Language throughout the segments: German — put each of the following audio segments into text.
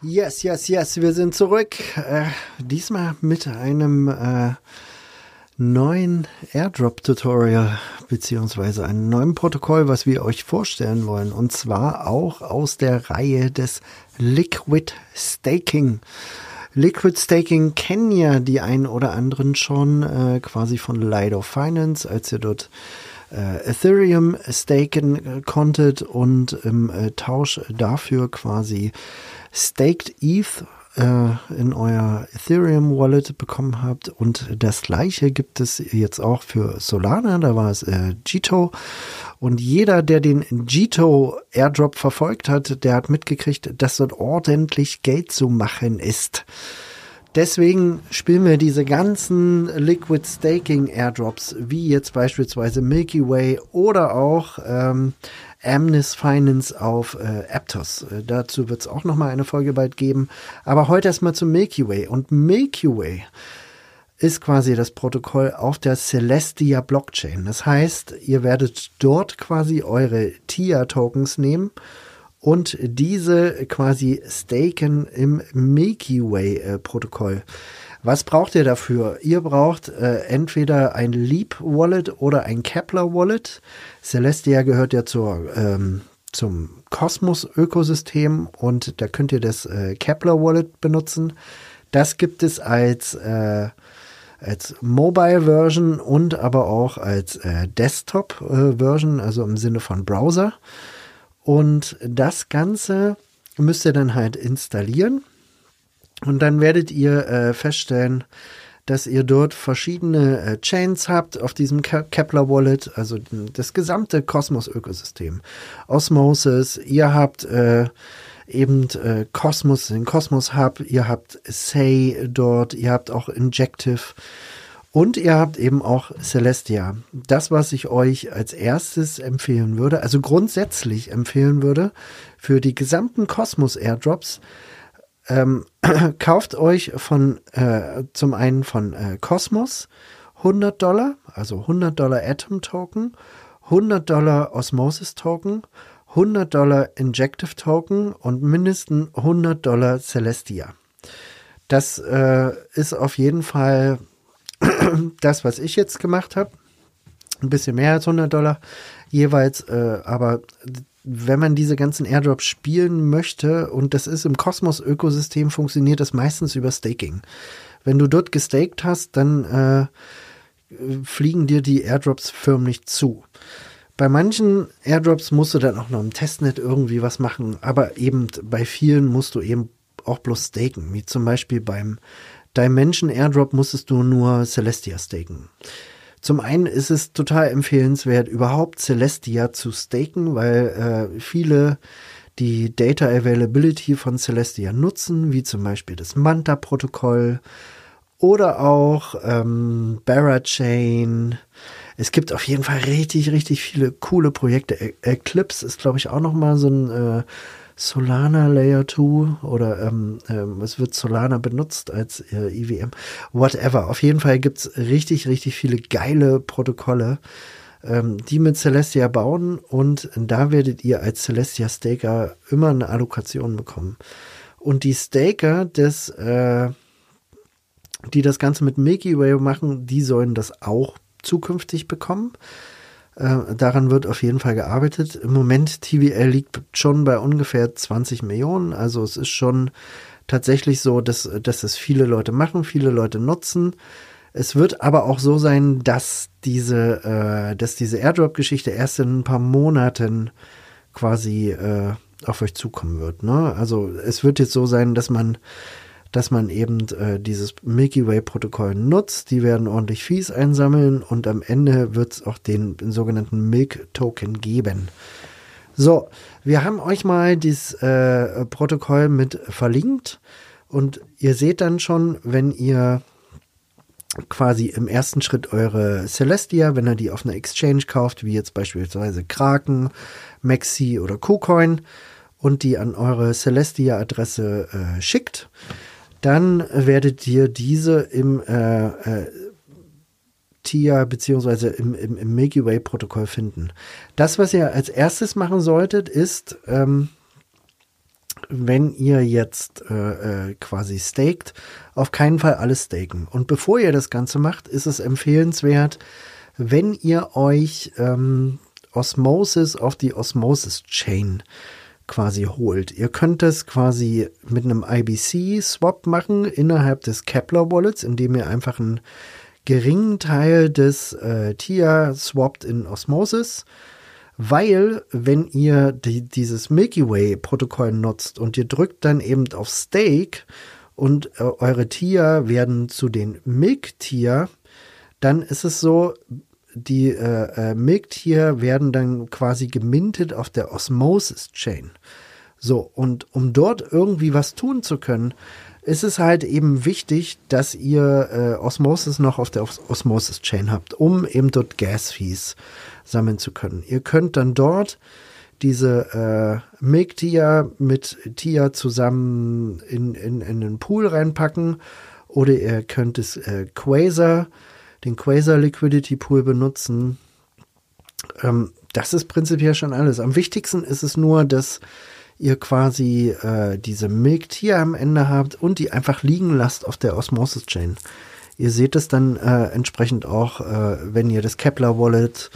Yes, yes, yes, wir sind zurück. Äh, diesmal mit einem äh, neuen Airdrop-Tutorial beziehungsweise einem neuen Protokoll, was wir euch vorstellen wollen. Und zwar auch aus der Reihe des Liquid Staking. Liquid Staking kennen ja die einen oder anderen schon äh, quasi von Lido Finance, als ihr dort äh, Ethereum staken konntet und im äh, Tausch dafür quasi Staked ETH äh, in euer Ethereum Wallet bekommen habt. Und das gleiche gibt es jetzt auch für Solana. Da war es äh, Gito. Und jeder, der den Gito Airdrop verfolgt hat, der hat mitgekriegt, dass dort ordentlich Geld zu machen ist. Deswegen spielen wir diese ganzen Liquid Staking Airdrops, wie jetzt beispielsweise Milky Way oder auch ähm, Amnes Finance auf äh, Aptos. Äh, dazu wird es auch nochmal eine Folge bald geben. Aber heute erstmal zu Milky Way. Und Milky Way ist quasi das Protokoll auf der Celestia Blockchain. Das heißt, ihr werdet dort quasi eure TIA-Tokens nehmen und diese quasi staken im Milky Way äh. Was braucht ihr dafür? Ihr braucht äh, entweder ein Leap Wallet oder ein Kepler Wallet. Celestia gehört ja zur, ähm, zum Cosmos Ökosystem und da könnt ihr das äh, Kepler Wallet benutzen. Das gibt es als äh, als Mobile Version und aber auch als äh, Desktop äh, Version, also im Sinne von Browser. Und das Ganze müsst ihr dann halt installieren. Und dann werdet ihr äh, feststellen, dass ihr dort verschiedene äh, Chains habt auf diesem Kepler Wallet, also das gesamte Kosmos-Ökosystem. Osmosis, ihr habt äh, eben äh, den Cosmos Hub, ihr habt Say dort, ihr habt auch Injective und ihr habt eben auch Celestia. Das, was ich euch als erstes empfehlen würde, also grundsätzlich empfehlen würde, für die gesamten Cosmos Airdrops, ähm, kauft euch von äh, zum einen von äh, Cosmos 100 Dollar, also 100 Dollar Atom Token, 100 Dollar Osmosis Token, 100 Dollar Injective Token und mindestens 100 Dollar Celestia. Das äh, ist auf jeden Fall das, was ich jetzt gemacht habe. Ein bisschen mehr als 100 Dollar jeweils, äh, aber wenn man diese ganzen Airdrops spielen möchte, und das ist im Kosmos-Ökosystem, funktioniert das meistens über Staking. Wenn du dort gestaked hast, dann äh, fliegen dir die Airdrops förmlich zu. Bei manchen Airdrops musst du dann auch noch im Testnet irgendwie was machen, aber eben bei vielen musst du eben auch bloß staken, wie zum Beispiel beim Dimension Airdrop musstest du nur Celestia staken. Zum einen ist es total empfehlenswert, überhaupt Celestia zu staken, weil äh, viele die Data Availability von Celestia nutzen, wie zum Beispiel das Manta-Protokoll oder auch ähm, Barachain. Es gibt auf jeden Fall richtig, richtig viele coole Projekte. E Eclipse ist, glaube ich, auch noch mal so ein äh, Solana Layer 2 oder ähm, ähm, es wird Solana benutzt als äh, IWM, whatever. Auf jeden Fall gibt's richtig, richtig viele geile Protokolle, ähm, die mit Celestia bauen und da werdet ihr als Celestia Staker immer eine Allokation bekommen. Und die Staker des, äh, die das Ganze mit Milky Way machen, die sollen das auch zukünftig bekommen. Äh, daran wird auf jeden Fall gearbeitet. Im Moment TVL liegt schon bei ungefähr 20 Millionen. Also es ist schon tatsächlich so, dass, dass es viele Leute machen, viele Leute nutzen. Es wird aber auch so sein, dass diese, äh, diese Airdrop-Geschichte erst in ein paar Monaten quasi äh, auf euch zukommen wird. Ne? Also es wird jetzt so sein, dass man dass man eben äh, dieses Milky Way Protokoll nutzt. Die werden ordentlich Fees einsammeln und am Ende wird es auch den, den, sogenannten Milk Token geben. So, wir haben euch mal dieses äh, Protokoll mit verlinkt Und ihr seht dann schon, wenn ihr quasi im ersten Schritt eure Celestia, wenn ihr die auf einer Exchange kauft, wie jetzt beispielsweise Kraken, Maxi oder KuCoin und die an eure Celestia-Adresse äh, schickt, dann werdet ihr diese im äh, äh, TIA beziehungsweise im, im, im Milky Way Protokoll finden. Das, was ihr als erstes machen solltet, ist, ähm, wenn ihr jetzt äh, äh, quasi staked, auf keinen Fall alles staken. Und bevor ihr das Ganze macht, ist es empfehlenswert, wenn ihr euch ähm, Osmosis auf die Osmosis Chain quasi holt. Ihr könnt es quasi mit einem IBC-Swap machen innerhalb des Kepler Wallets, indem ihr einfach einen geringen Teil des äh, TIA swappt in Osmosis weil wenn ihr die, dieses Milky Way Protokoll nutzt und ihr drückt dann eben auf Stake und äh, eure Tier werden zu den Milk-Tier, dann ist es so, die äh, äh, Milk-Tier werden dann quasi gemintet auf der Osmosis-Chain. So, und um dort irgendwie was tun zu können, ist es halt eben wichtig, dass ihr äh, Osmosis noch auf der Osmosis-Chain habt, um eben dort Gas-Fees sammeln zu können. Ihr könnt dann dort diese äh, Make-Tia mit Tia zusammen in, in, in einen Pool reinpacken oder ihr könnt es äh, Quasar, den Quasar Liquidity Pool benutzen. Ähm, das ist prinzipiell schon alles. Am wichtigsten ist es nur, dass ihr quasi äh, diese Milk-Tier am Ende habt und die einfach liegen lasst auf der Osmosis Chain. Ihr seht es dann äh, entsprechend auch, äh, wenn ihr das Kepler Wallet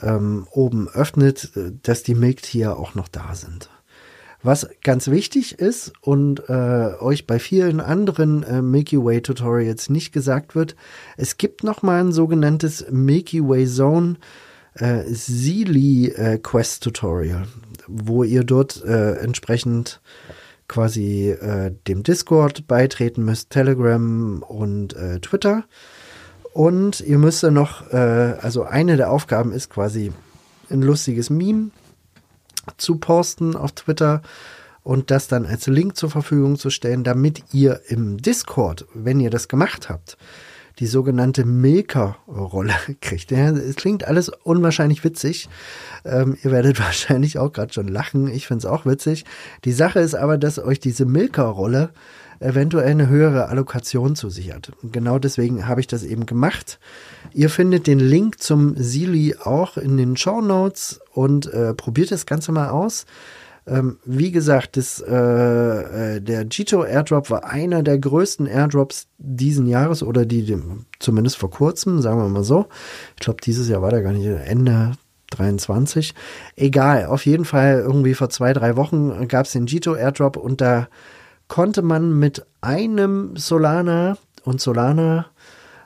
ähm, oben öffnet, äh, dass die Milk-Tier auch noch da sind. Was ganz wichtig ist und äh, euch bei vielen anderen äh, Milky Way Tutorials nicht gesagt wird, es gibt noch mal ein sogenanntes Milky Way Zone äh, Sealy äh, Quest Tutorial, wo ihr dort äh, entsprechend quasi äh, dem Discord beitreten müsst, Telegram und äh, Twitter. Und ihr müsst dann noch, also eine der Aufgaben ist quasi ein lustiges Meme zu posten auf Twitter und das dann als Link zur Verfügung zu stellen, damit ihr im Discord, wenn ihr das gemacht habt, die sogenannte Milker-Rolle kriegt. Ja, es klingt alles unwahrscheinlich witzig. Ähm, ihr werdet wahrscheinlich auch gerade schon lachen. Ich finde es auch witzig. Die Sache ist aber, dass euch diese Milker-Rolle eventuell eine höhere Allokation zusichert. Genau deswegen habe ich das eben gemacht. Ihr findet den Link zum Sili auch in den Show Notes und äh, probiert das Ganze mal aus. Ähm, wie gesagt, das, äh, äh, der Gito Airdrop war einer der größten Airdrops diesen Jahres oder die, zumindest vor kurzem, sagen wir mal so. Ich glaube, dieses Jahr war der gar nicht Ende 23. Egal, auf jeden Fall irgendwie vor zwei, drei Wochen gab es den Gito Airdrop und da konnte man mit einem Solana und Solana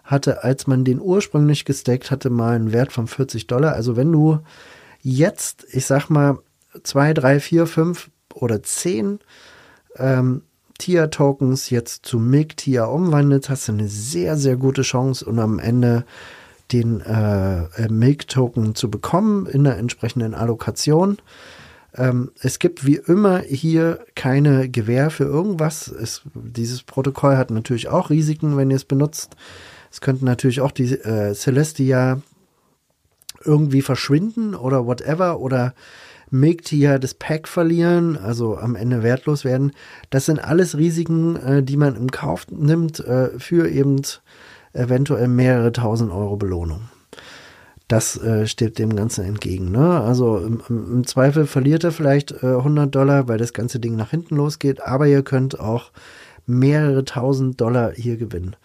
hatte, als man den ursprünglich gesteckt hatte, mal einen Wert von 40 Dollar. Also wenn du jetzt, ich sag mal, zwei, drei, vier, fünf oder zehn ähm, Tier-Tokens jetzt zu MIG-Tier umwandelst, hast du eine sehr, sehr gute Chance und am Ende den äh MIG-Token zu bekommen in der entsprechenden Allokation. Ähm, es gibt wie immer hier keine Gewähr für irgendwas. Es, dieses Protokoll hat natürlich auch Risiken, wenn ihr es benutzt. Es könnten natürlich auch die äh, Celestia irgendwie verschwinden oder whatever oder Milktia das Pack verlieren, also am Ende wertlos werden. Das sind alles Risiken, äh, die man im Kauf nimmt äh, für eben eventuell mehrere tausend Euro Belohnung das äh, steht dem Ganzen entgegen. Ne? Also im, im, Zweifel verliert er vielleicht äh, 100 Dollar, weil das ganze Ding nach hinten losgeht, aber ihr könnt auch mehrere tausend Dollar hier gewinnen.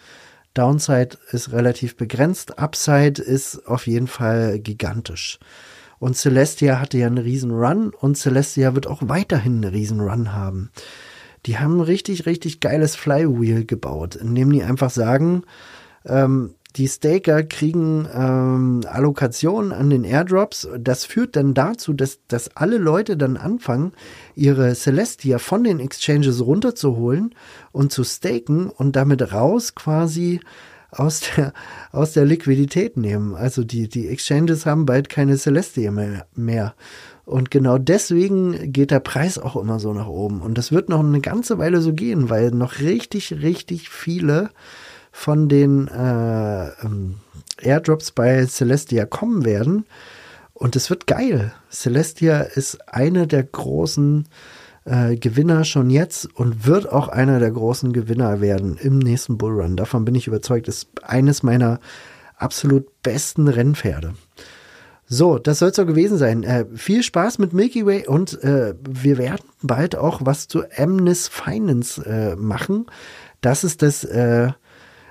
Downside ist relativ begrenzt, Upside ist auf jeden Fall gigantisch. Und Celestia hatte ja einen riesen Run und Celestia wird auch weiterhin einen riesen Run haben. Die haben ein richtig, richtig geiles Flywheel gebaut, indem die einfach sagen, ähm, die Staker kriegen ähm, Allokationen an den Airdrops. Das führt dann dazu, dass, dass alle Leute dann anfangen, ihre Celestia von den Exchanges runterzuholen und zu staken und damit raus quasi aus der, aus der Liquidität nehmen. Also die, die Exchanges haben bald keine Celestia mehr. mehr. Und genau deswegen geht der Preis auch immer so nach oben. Und das wird noch eine ganze Weile so gehen, weil noch richtig, richtig viele von den äh, ähm, Airdrops bei Celestia kommen werden. Und es wird geil. Celestia ist eine der großen äh, Gewinner schon jetzt und wird auch einer der großen Gewinner werden im nächsten Bullrun. Davon bin ich überzeugt. Ist eines meiner absolut besten Rennpferde. So, das soll es so gewesen sein. Äh, viel Spaß mit Milky Way und äh, wir werden bald auch was zu Amnes Finance äh, machen. Das ist das äh,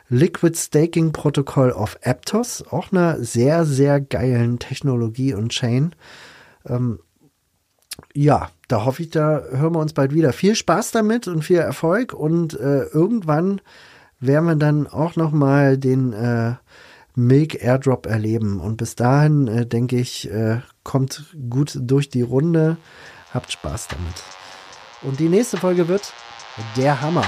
Liquid Staking Protokoll of Aptos, auch einer sehr, sehr geilen Technologie und Chain. Ähm, ja, da hoffe ich, da hören wir uns bald wieder. Viel Spaß damit und viel Erfolg und äh, irgendwann werden wir dann auch noch mal den äh, Milk Airdrop erleben. Und bis dahin, äh, denke ich, äh, kommt gut durch die Runde. Habt Spaß damit. Und die nächste Folge wird der Hammer.